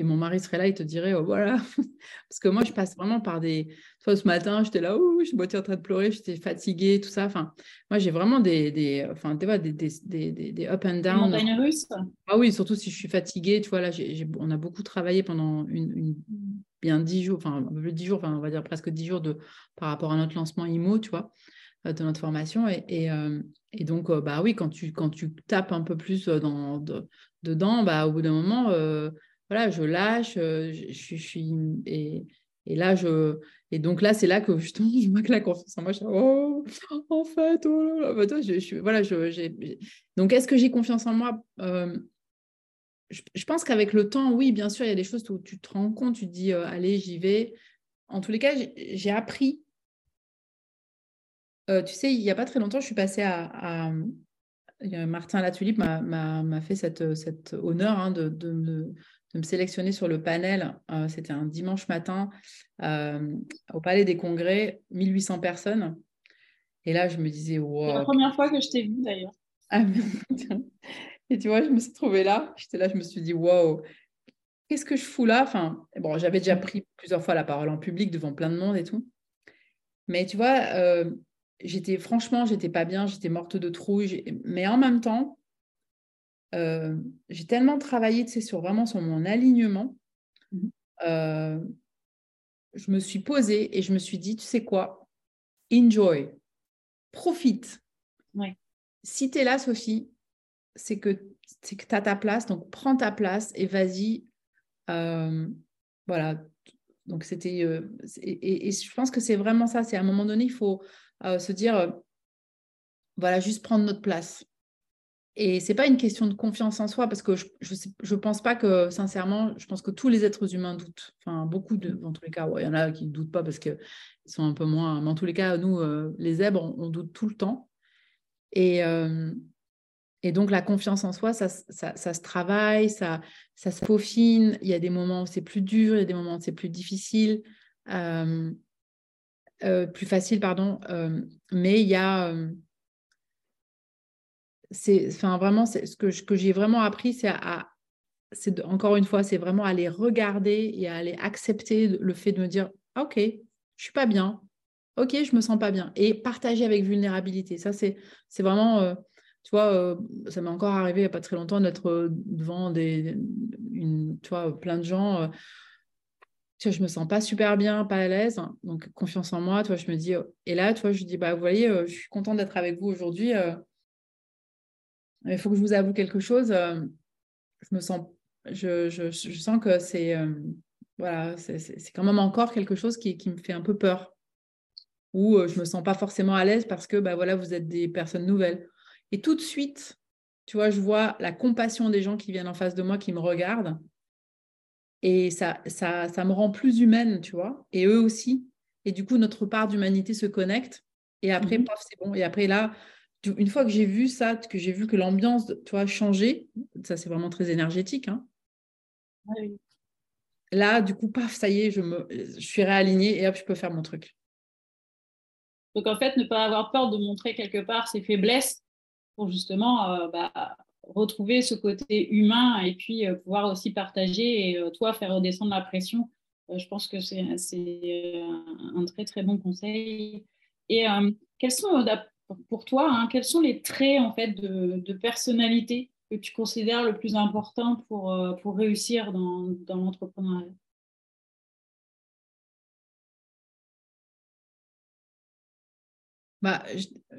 mon mari serait là, il te dirait, oh, voilà. Parce que moi, je passe vraiment par des. Toi, ce matin, j'étais là, ouh, je suis en train de pleurer, j'étais fatiguée, tout ça. Enfin, moi, j'ai vraiment des, des, enfin, tu vois, des, des, des, des up and down. Ah oui, surtout si je suis fatiguée. Tu vois, là, on a beaucoup travaillé pendant une, bien dix jours, enfin, un peu dix jours, enfin, on va dire presque dix jours de, par rapport à notre lancement IMO, tu vois. Euh, de notre formation. Et, et, euh, donc, euh, bah oui, quand tu, quand tu tapes un peu plus dans, dedans, bah, au bout d'un moment, voilà, je lâche, je, suis. Et, et, là, je. Et donc là, c'est là que justement, je vois la confiance en moi, je oh, en fait, oh là là, bah, je, je, voilà, je, Donc, est-ce que j'ai confiance en moi je, je, pense qu'avec le temps, oui, bien sûr, il y a des choses où tu te rends compte, tu te dis, allez, j'y vais. En tous les cas, j'ai appris euh, tu sais, il n'y a pas très longtemps, je suis passée à. Martin Latulipe m'a fait cette, cet honneur hein, de, de, me, de, me, sélectionner sur le panel. Euh, c'était un dimanche matin euh, au Palais des Congrès, 1800 personnes. Et là, je me disais, wow.
C'est la première fois que je t'ai vue d'ailleurs. Ah,
et tu vois, je me suis trouvée là. J'étais là, je me suis dit, wow, qu'est-ce que je fous là? Enfin, bon, J'avais déjà pris plusieurs fois la parole en public devant plein de monde et tout. Mais tu vois, j'étais franchement, j'étais pas bien, j'étais morte de trouille, mais en même temps, euh, j'ai tellement travaillé tu sais, sur vraiment sur mon alignement. Mmh. Euh, je me suis posée et je me suis dit, tu sais quoi, enjoy, profite. Si tu es là, Sophie, c'est que tu as ta place, donc prends ta place et vas-y. Euh, voilà. Donc c'était et, et, je pense que c'est vraiment ça. C'est à un moment donné, il faut se dire, euh, voilà, juste prendre notre place. Et c'est pas une question de confiance en soi, parce que je je, pense pas que, sincèrement, je pense que tous les êtres humains doutent. Enfin, beaucoup de, dans tous les cas, il y en a qui ne doutent pas parce qu'ils sont un peu moins. Mais en tous les cas, nous, euh, les zèbres, on, doute tout le temps. Et, euh, Et donc, la confiance en soi, ça, se travaille, ça, ça se peaufine. Il y a des moments où c'est plus dur, il y a des moments où c'est plus difficile, euh, euh, plus facile, pardon. Euh, mais il y a. c'est, enfin, vraiment, ce que, que j'ai vraiment appris, c'est à, c'est encore une fois, c'est vraiment aller regarder et aller accepter le fait de me dire, ok, je suis pas bien, ok, je me sens pas bien, et partager avec vulnérabilité. Ça, c'est, c'est vraiment tu vois, euh, ça m'est encore arrivé il n'y a pas très longtemps d'être euh, devant des, une, tu plein de gens. Euh, tu vois, je me sens pas super bien, pas à l'aise. donc, confiance en moi, tu vois, je me dis, et là, tu vois, je dis, bah, vous voyez, je suis contente d'être avec vous aujourd'hui. il faut que je vous avoue quelque chose. je me sens, je, je, je sens que c'est, voilà, c'est quand même encore quelque chose qui, qui, me fait un peu peur. Ou je me sens pas forcément à l'aise parce que, bah, voilà, vous êtes des personnes nouvelles et tout de suite, tu vois, je vois la compassion des gens qui viennent en face de moi, qui me regardent. Et ça, ça, ça me rend plus humaine, tu vois. Et eux aussi. Et du coup, notre part d'humanité se connecte. Et après, mmh c'est bon. Et après, là, une fois que j'ai vu ça, que j'ai vu que l'ambiance, tu vois, changé, ça c'est vraiment très énergétique. Hein. Là, du coup, paf, ça y est, je, me, je suis réalignée et hop, je peux faire mon truc.
Donc en fait, ne pas avoir peur de montrer quelque part ses faiblesses pour justement euh, bah, retrouver ce côté humain et puis euh, pouvoir aussi partager et euh, toi faire redescendre la pression. je pense que c'est un très très bon conseil. Et quels sont pour toi, hein, quels sont les traits en fait de, personnalité que tu considères le plus important pour, pour réussir dans, dans l'entrepreneuriat?
Bah,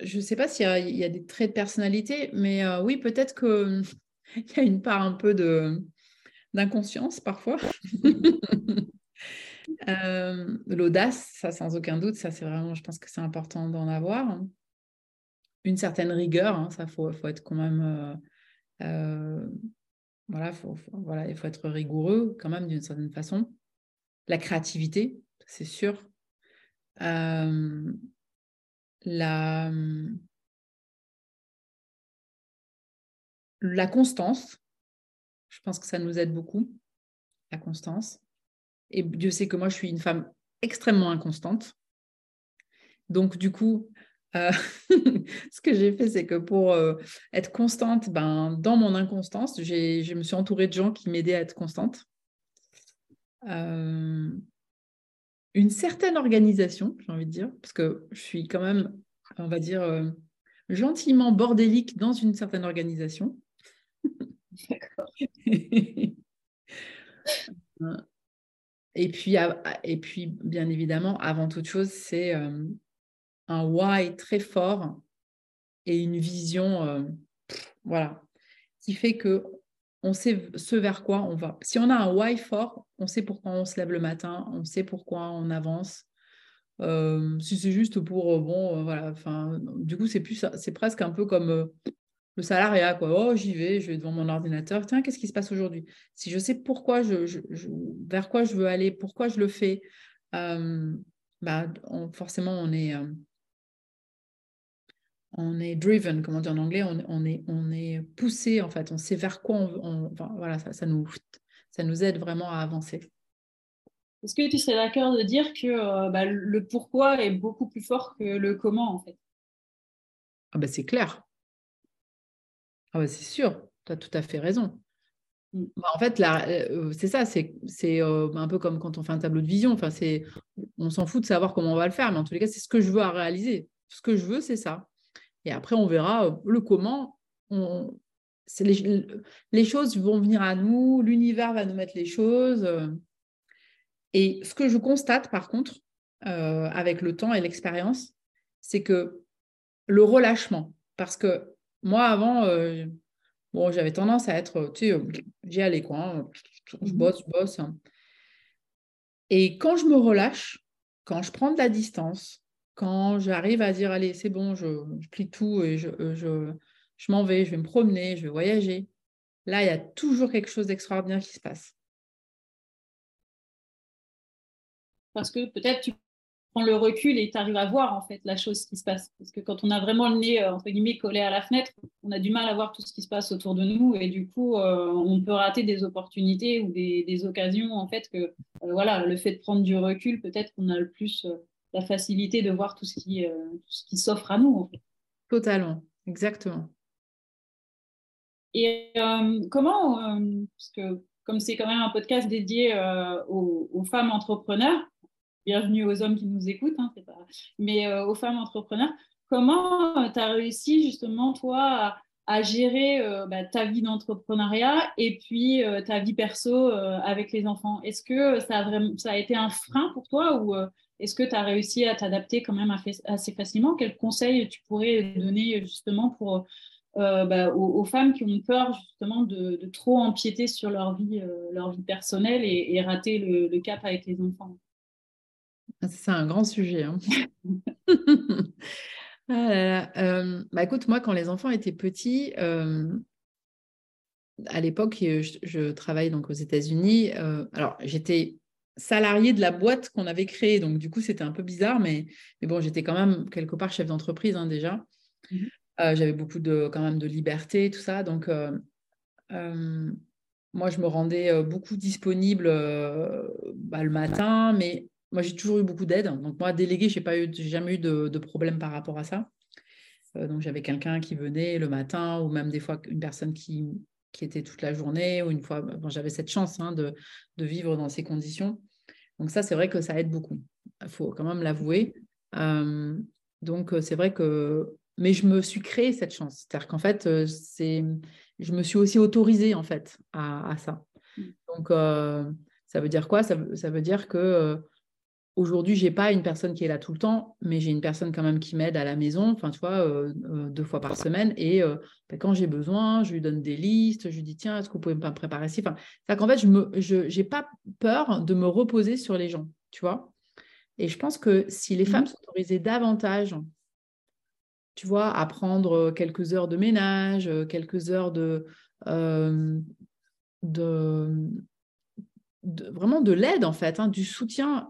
je ne sais pas s'il y, a des traits de personnalité, mais euh, oui, peut-être qu'il y a une part un peu d'inconscience parfois. euh, l'audace, ça sans aucun doute, ça c'est vraiment, je pense que c'est important d'en avoir. Une certaine rigueur, hein, ça faut, faut être quand même, euh, euh, voilà, faut, voilà, il faut être rigoureux quand même d'une certaine façon. La créativité, c'est sûr la, la constance. Je pense que ça nous aide beaucoup, la constance. Et Dieu sait que moi, je suis une femme extrêmement inconstante. Donc, du coup, euh, ce que j'ai fait, c'est que pour euh, être constante, ben, dans mon inconstance, je me suis entourée de gens qui m'aidaient à être constante. Euh, une certaine organisation, j'ai envie de dire, parce que je suis quand même, on va dire, euh, gentiment bordélique dans une certaine organisation. D'accord. et, puis, bien évidemment, avant toute chose, c'est euh, un why très fort et une vision, euh, voilà, qui fait que on sait ce vers quoi on va. Si on a un why fort, on sait pourquoi on se lève le matin, on sait pourquoi on avance. Euh, si c'est juste pour euh, bon, euh, voilà. Enfin, du coup, c'est plus, c'est presque un peu comme le salariat, quoi. Oh, j'y vais, je vais devant mon ordinateur. Tiens, qu'est-ce qui se passe aujourd'hui? Si je sais pourquoi je, vers quoi je veux aller, pourquoi je le fais, bah, forcément, on est on est driven, comment dire en anglais, on, est, on est poussé en fait, on sait vers quoi on, voilà, ça, ça, nous, ça nous aide vraiment à avancer.
Est-ce que tu serais d'accord de dire que euh, bah, le pourquoi est beaucoup plus fort que le comment en fait?
Ah bah, C'est clair. Ah bah, c'est sûr, tu as tout à fait raison. Mm. Bah, en fait, euh, c'est ça, c'est euh, un peu comme quand on fait un tableau de vision. Enfin, on s'en fout de savoir comment on va le faire, mais en tous les cas, c'est ce que je veux à réaliser. Ce que je veux, c'est ça. Et après, on verra euh, le comment. les, choses vont venir à nous, l'univers va nous mettre les choses. Euh. Et ce que je constate, par contre, euh, avec le temps et l'expérience, c'est que le relâchement, parce que moi, avant, bon, j'avais tendance à être, tu sais, j'y allais, quoi. Hein. je mmh bosse, je bosse. Hein. Et quand je me relâche, quand je prends de la distance, quand j'arrive à dire, allez, c'est bon, je, plie tout et je, euh, je, je m'en vais, je vais me promener, je vais voyager, là, il y a toujours quelque chose d'extraordinaire qui se passe.
Parce que peut-être tu prends le recul et tu arrives à voir en fait la chose qui se passe. Parce que quand on a vraiment le nez, entre guillemets, collé à la fenêtre, on a du mal à voir tout ce qui se passe autour de nous et du coup, on peut rater des opportunités ou des, des occasions en fait que, voilà, le fait de prendre du recul, peut-être qu'on a le plus la facilité de voir tout ce qui, ce qui s'offre à nous. En fait.
Totalement, exactement.
Et euh, comment, euh, parce que comme c'est quand même un podcast dédié euh, aux, femmes entrepreneurs, bienvenue aux hommes qui nous écoutent, hein, pas... mais aux femmes entrepreneurs, comment tu as réussi justement, toi, à, gérer bah, ta vie d'entrepreneuriat et puis ta vie perso avec les enfants? Est-ce que ça a, vraiment, ça a été un frein pour toi ou est-ce que tu as réussi à t'adapter quand même assez facilement? Quels conseils tu pourrais donner justement pour euh, bah, aux, femmes qui ont peur justement de, trop empiéter sur leur vie, euh, leur vie personnelle et, rater le, cap avec les enfants?
Ah, c'est un grand sujet. Hein. Ah euh, bah, écoute, moi, quand les enfants étaient petits, à l'époque, je, je, travaillais donc aux États-Unis. alors, j'étais salariée de la boîte qu'on avait créée, donc du coup, c'était un peu bizarre, mais, mais bon, j'étais quand même quelque part chef d'entreprise hein, déjà. Mmh euh, j'avais beaucoup de, quand même de liberté, tout ça. Donc, euh, euh, moi, je me rendais beaucoup disponible bah, le matin, mais moi, j'ai toujours eu beaucoup d'aide. Donc, moi, délégué, je n'ai jamais eu de, de, problème par rapport à ça. donc, j'avais quelqu'un qui venait le matin ou même des fois une personne qui, qui était toute la journée ou une fois, bon, j'avais cette chance hein, de, de, vivre dans ces conditions. Donc, ça, c'est vrai que ça aide beaucoup. Il faut quand même l'avouer. donc, c'est vrai que mais je me suis créé cette chance. C'est-à-dire qu'en fait, euh, c'est, je me suis aussi autorisée en fait à, ça. Mm. Donc, euh, ça veut dire quoi? Ça, veut dire que euh, aujourd'hui, j'ai pas une personne qui est là tout le temps, mais j'ai une personne quand même qui m'aide à la maison. Enfin, tu vois, deux fois par semaine. Et ben, quand j'ai besoin, je lui donne des listes. Je lui dis tiens, est-ce que vous pouvez me préparer ci? Enfin, c'est qu'en fait, je j'ai pas peur de me reposer sur les gens. Tu vois. Et je pense que si les mm. femmes s'autorisaient davantage tu vois, apprendre euh, quelques heures de ménage, euh, quelques heures de, euh, de, vraiment de l'aide en fait, hein, du soutien.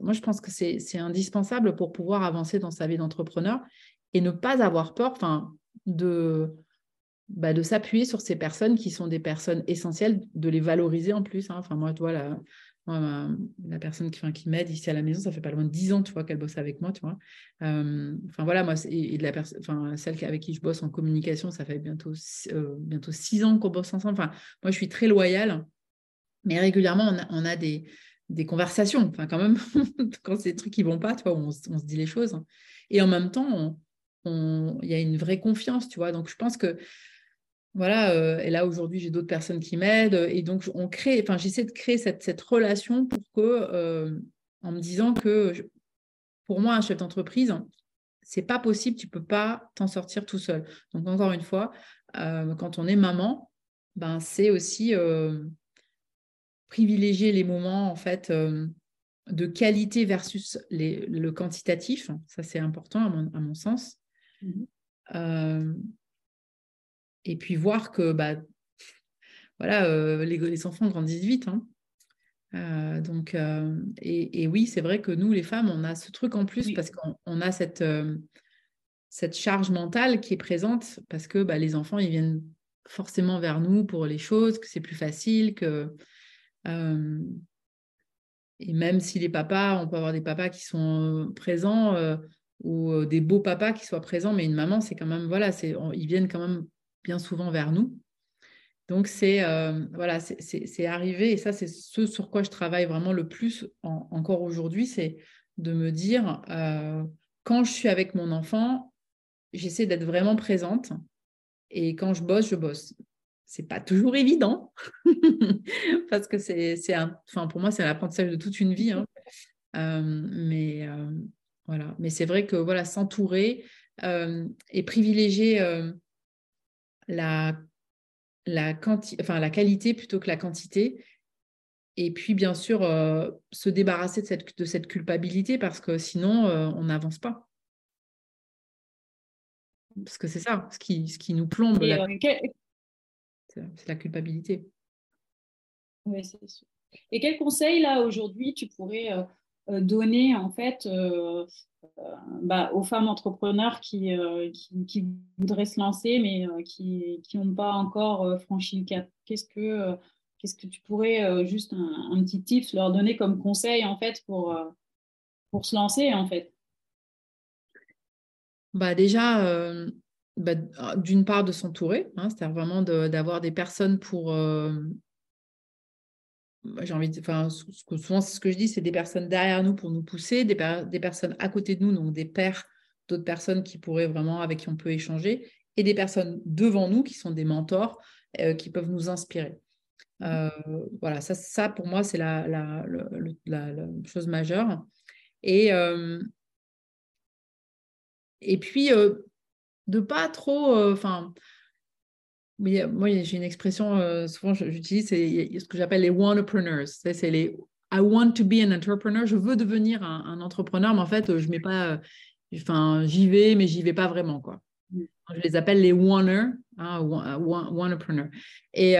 moi, je pense que c'est indispensable pour pouvoir avancer dans sa vie d'entrepreneur et ne pas avoir peur, de bah, de s'appuyer sur ces personnes qui sont des personnes essentielles, de les valoriser en plus. Hein. Enfin, moi, tu vois, là la personne qui, qui m'aide ici à la maison, ça fait pas loin de 10 ans, tu vois, qu'elle bosse avec moi, tu vois. Euh, enfin, voilà, moi, et, de la enfin, celle avec qui je bosse en communication, ça fait bientôt, euh, bientôt 6 ans qu'on bosse ensemble. Enfin, moi, je suis très loyale, mais régulièrement, on a, des, conversations, enfin, quand même, quand c'est des trucs qui vont pas, tu vois, on, se dit les choses. Et en même temps, il y a une vraie confiance, tu vois. Donc, je pense que voilà, euh, et là aujourd'hui j'ai d'autres personnes qui m'aident et donc on crée, enfin j'essaie de créer cette, relation pour que, euh, en me disant que pour moi un chef d'entreprise, c'est pas possible, tu peux pas t'en sortir tout seul. Donc encore une fois, euh, quand on est maman, ben c'est aussi privilégier les moments en fait de qualité versus le quantitatif. Ça c'est important à mon, sens. Mmh et puis voir que bah, voilà, euh, les, enfants grandissent vite. Hein. Euh, donc, euh, et, oui, c'est vrai que nous, les femmes, on a ce truc en plus parce qu'on a cette, cette charge mentale qui est présente parce que bah, les enfants, ils viennent forcément vers nous pour les choses, que c'est plus facile, que et même si les papas, on peut avoir des papas qui sont présents ou des beaux papas qui soient présents, mais une maman, c'est quand même voilà, ils viennent quand même bien souvent vers nous. Donc, c'est euh, voilà, arrivé, et ça, c'est ce sur quoi je travaille vraiment le plus encore aujourd'hui, c'est de me dire, euh, quand je suis avec mon enfant, j'essaie d'être vraiment présente, et quand je bosse, je bosse. C'est pas toujours évident, parce que c'est, enfin, pour moi, c'est l'apprentissage de toute une vie. Hein. Euh, mais voilà, mais c'est vrai que voilà, s'entourer et privilégier la, la, enfin, la qualité plutôt que la quantité. Et puis, bien sûr, euh, se débarrasser de cette, de cette culpabilité parce que sinon, euh, on n'avance pas. Parce que c'est ça, ce qui, ce qui nous plombe. Euh, c'est la culpabilité.
Oui, c'est sûr. Et quel conseil, là, aujourd'hui, tu pourrais donner en fait bah, aux femmes entrepreneurs qui, qui, voudraient se lancer mais qui n'ont pas encore franchi le cap? Qu'est-ce que Qu'est-ce que tu pourrais juste un, un, petit tips leur donner comme conseil en fait pour, pour se lancer en fait?
Bah déjà, euh, bah, ah, d'une part de s'entourer, hein, c'est-à-dire vraiment d'avoir des personnes pour... Euh, j'ai envie. Enfin, souvent, c'est ce que je dis, c'est des personnes derrière nous pour nous pousser, des, personnes à côté de nous, donc des pères, d'autres personnes qui pourraient vraiment, avec qui on peut échanger, et des personnes devant nous qui sont des mentors, euh, qui peuvent nous inspirer. voilà, ça, ça pour moi, c'est la, chose majeure. Et, et puis, euh, de pas trop. Euh, enfin. moi, j'ai une expression, euh, souvent j'utilise, c'est ce que j'appelle les entrepreneurs. C'est les I want to be an entrepreneur. Je veux devenir un, entrepreneur, mais en fait, je mets pas. Enfin, j'y vais, mais j'y vais pas vraiment, quoi. Mm. Je les appelle les one hein, entrepreneurs. Et,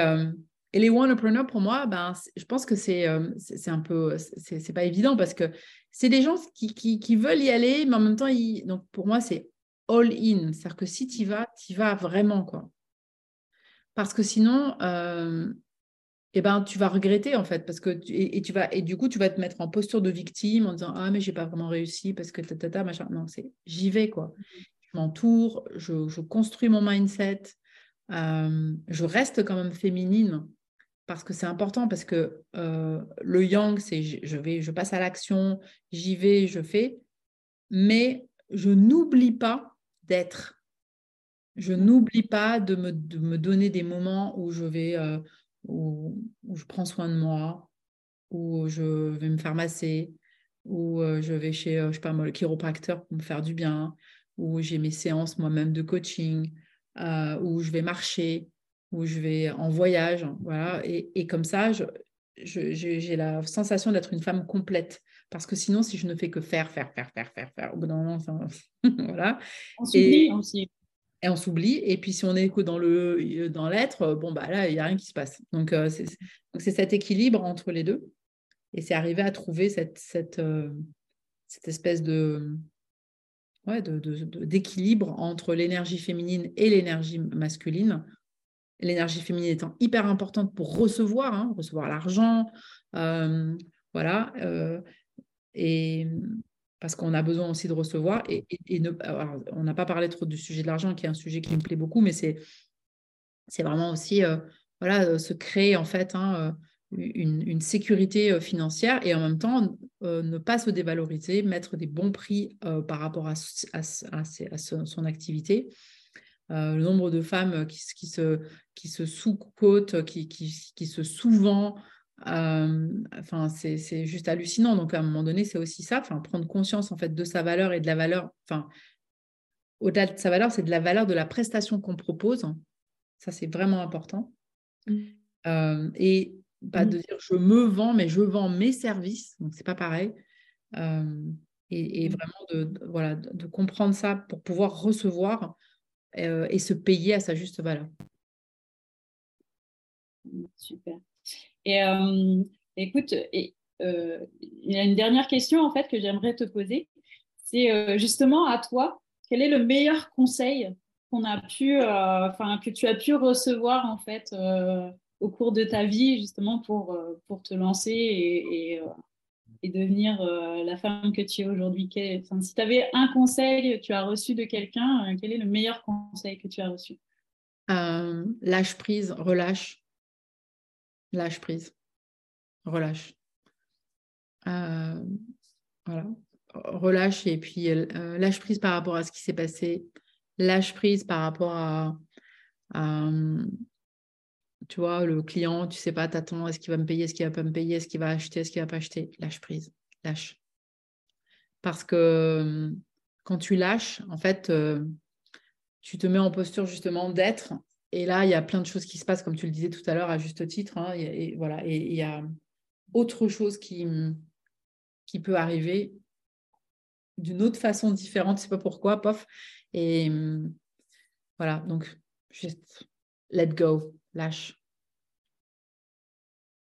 et les entrepreneurs, pour moi, ben, je pense que c'est c'est un peu, c'est pas évident parce que c'est des gens qui, qui, veulent y aller, mais en même temps, ils... donc pour moi, c'est all in. C'est-à-dire que si tu y vas, tu y vas vraiment. quoi. Parce que sinon, euh, eh ben, tu vas regretter en fait. Parce que et, tu vas, et du coup, tu vas te mettre en posture de victime en disant Ah, mais j'ai pas vraiment réussi parce que ta, machin. Non, c'est j'y vais. quoi. Je m'entoure, je, je, construis mon mindset, euh, je reste quand même féminine parce que c'est important, parce que euh, le yang, c'est je, vais, je passe à l'action, j'y vais, je fais, mais je n'oublie pas d'être. Je n'oublie pas de me, donner des moments où je vais, euh, où, je prends soin de moi, où je vais me faire masser, où euh, je vais chez, je sais pas moi, le chiropracteur pour me faire du bien, où j'ai mes séances moi-même de coaching, où je vais marcher, où je vais en voyage, voilà, et, comme ça, j'ai la sensation d'être une femme complète. Parce que sinon, si je ne fais que faire, faire, faire, faire, faire, faire, au bout d'un moment, voilà.
On s'oublie aussi.
Et on s'oublie. Et puis, si on est que dans le dans l'être, bon, bah là, il n'y a rien qui se passe. Donc, euh, c'est cet équilibre entre les deux. Et c'est arriver à trouver cette, cette, euh, cette espèce de ouais, d'équilibre de, entre l'énergie féminine et l'énergie masculine l'énergie féminine étant hyper importante pour recevoir, hein, recevoir l'argent, euh, voilà, euh, et parce qu'on a besoin aussi de recevoir. Et, on n'a pas parlé trop du sujet de l'argent, qui est un sujet qui me plaît beaucoup, mais c'est c'est vraiment aussi euh, voilà se créer en fait hein, une, sécurité financière et en même temps ne pas se dévaloriser, mettre des bons prix par rapport à, à, son activité euh, le nombre de femmes qui, qui se, qui se sous-cotent, qui, qui, qui, se sous-vend, euh, enfin, c'est juste hallucinant. Donc, à un moment donné, c'est aussi ça, enfin, prendre conscience en fait de sa valeur et de la valeur, enfin, au-delà de sa valeur, c'est de la valeur de la prestation qu'on propose. Ça, c'est vraiment important. Mmh. Euh, et pas mmh. de dire je me vends, mais je vends mes services. Donc, c'est pas pareil. et, mmh. vraiment de, voilà, de comprendre ça pour pouvoir recevoir et se payer à sa juste valeur.
Super. Et euh, écoute, euh, il y a une dernière question en fait que j'aimerais te poser. C'est justement à toi, quel est le meilleur conseil qu'on a pu, enfin que tu as pu recevoir en fait au cours de ta vie justement pour, pour te lancer et, devenir euh, la femme que tu es aujourd'hui? Si tu avais un conseil que tu as reçu de quelqu'un, euh, quel est le meilleur conseil que tu as reçu?
Euh, Lâche prise, relâche. Lâche prise, relâche. voilà. Relâche et puis lâche prise par rapport à ce qui s'est passé. Lâche prise par rapport à, à tu vois, le client, tu sais pas, t'attends, est-ce qu'il va me payer, est-ce qu'il va pas me payer, est-ce qu'il va acheter, est-ce qu'il va pas acheter Lâche prise, lâche. Parce que quand tu lâches, en fait, euh, tu te mets en posture justement d'être. Et là, il y a plein de choses qui se passent, comme tu le disais tout à l'heure, à juste titre. Hein, et, voilà, et il y a autre chose qui, qui peut arriver d'une autre façon différente, je sais pas pourquoi, pof. Et voilà, donc juste let go, lâche.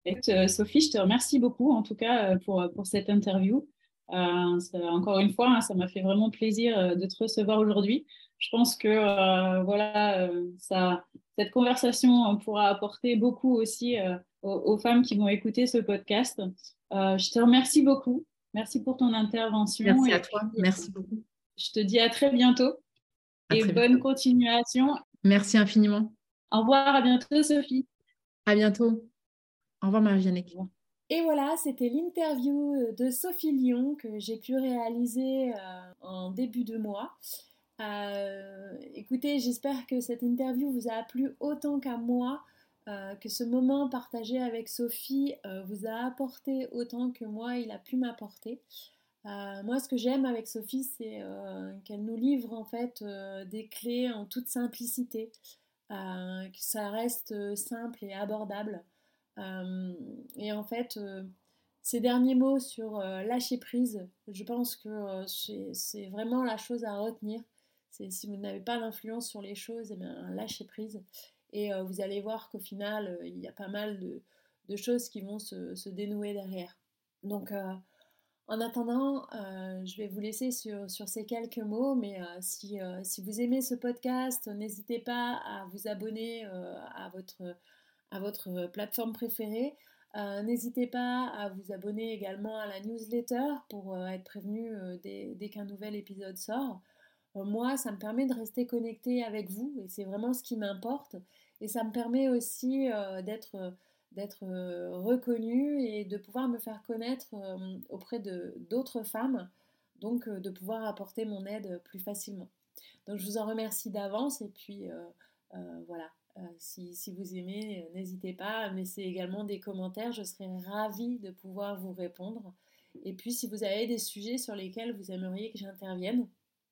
Euh, Sophie, je te remercie beaucoup en tout cas euh, pour, pour cette interview. encore une fois, hein, ça m'a fait vraiment plaisir de te recevoir aujourd'hui. Je pense que voilà, ça, cette conversation pourra apporter beaucoup aussi aux, femmes qui vont écouter ce podcast. je te remercie beaucoup. Merci pour ton intervention.
Merci à toi. Merci beaucoup.
Je te dis à très bientôt et bonne continuation.
Merci infiniment.
Au revoir, à bientôt Sophie.
À bientôt. Au revoir Marie-Jeanne.
Et voilà, c'était l'interview euh, de Sophie Lyon que j'ai pu réaliser euh, en début de mois. Euh, écoutez, j'espère que cette interview vous a plu autant qu'à moi, que ce moment partagé avec Sophie vous a apporté autant que moi il a pu m'apporter. moi, ce que j'aime avec Sophie, c'est qu'elle nous livre en fait des clés en toute simplicité, que ça reste simple et abordable. Euh, et en fait, euh, ces derniers mots sur euh, lâcher prise, je pense que c'est vraiment la chose à retenir. Si vous n'avez pas d'influence sur les choses, eh bien, lâchez prise. Et vous allez voir qu'au final, il y a pas mal de, choses qui vont se, dénouer derrière. Donc, en attendant, je vais vous laisser sur, ces quelques mots, mais si, vous aimez ce podcast, n'hésitez pas à vous abonner à votre euh, plateforme préférée. Euh, n'hésitez pas à vous abonner également à la newsletter pour euh, être prévenu dès, qu'un nouvel épisode sort. Moi, ça me permet de rester connecté avec vous et c'est vraiment ce qui m'importe. Et ça me permet aussi d'être d'être reconnue et de pouvoir me faire connaître auprès d'autres femmes, donc de pouvoir apporter mon aide plus facilement. Donc je vous en remercie d'avance et puis voilà, euh, si, vous aimez, euh, n'hésitez pas à me laisser également des commentaires. Je serai ravie de pouvoir vous répondre. Et puis, si vous avez des sujets sur lesquels vous aimeriez que j'intervienne,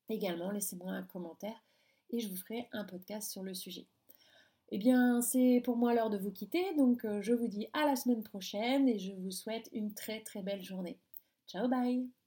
également, laissez-moi un commentaire et je vous ferai un podcast sur le sujet. Eh bien, c'est pour moi l'heure de vous quitter. Donc, euh, je vous dis à la semaine prochaine et je vous souhaite une très très belle journée. Ciao, bye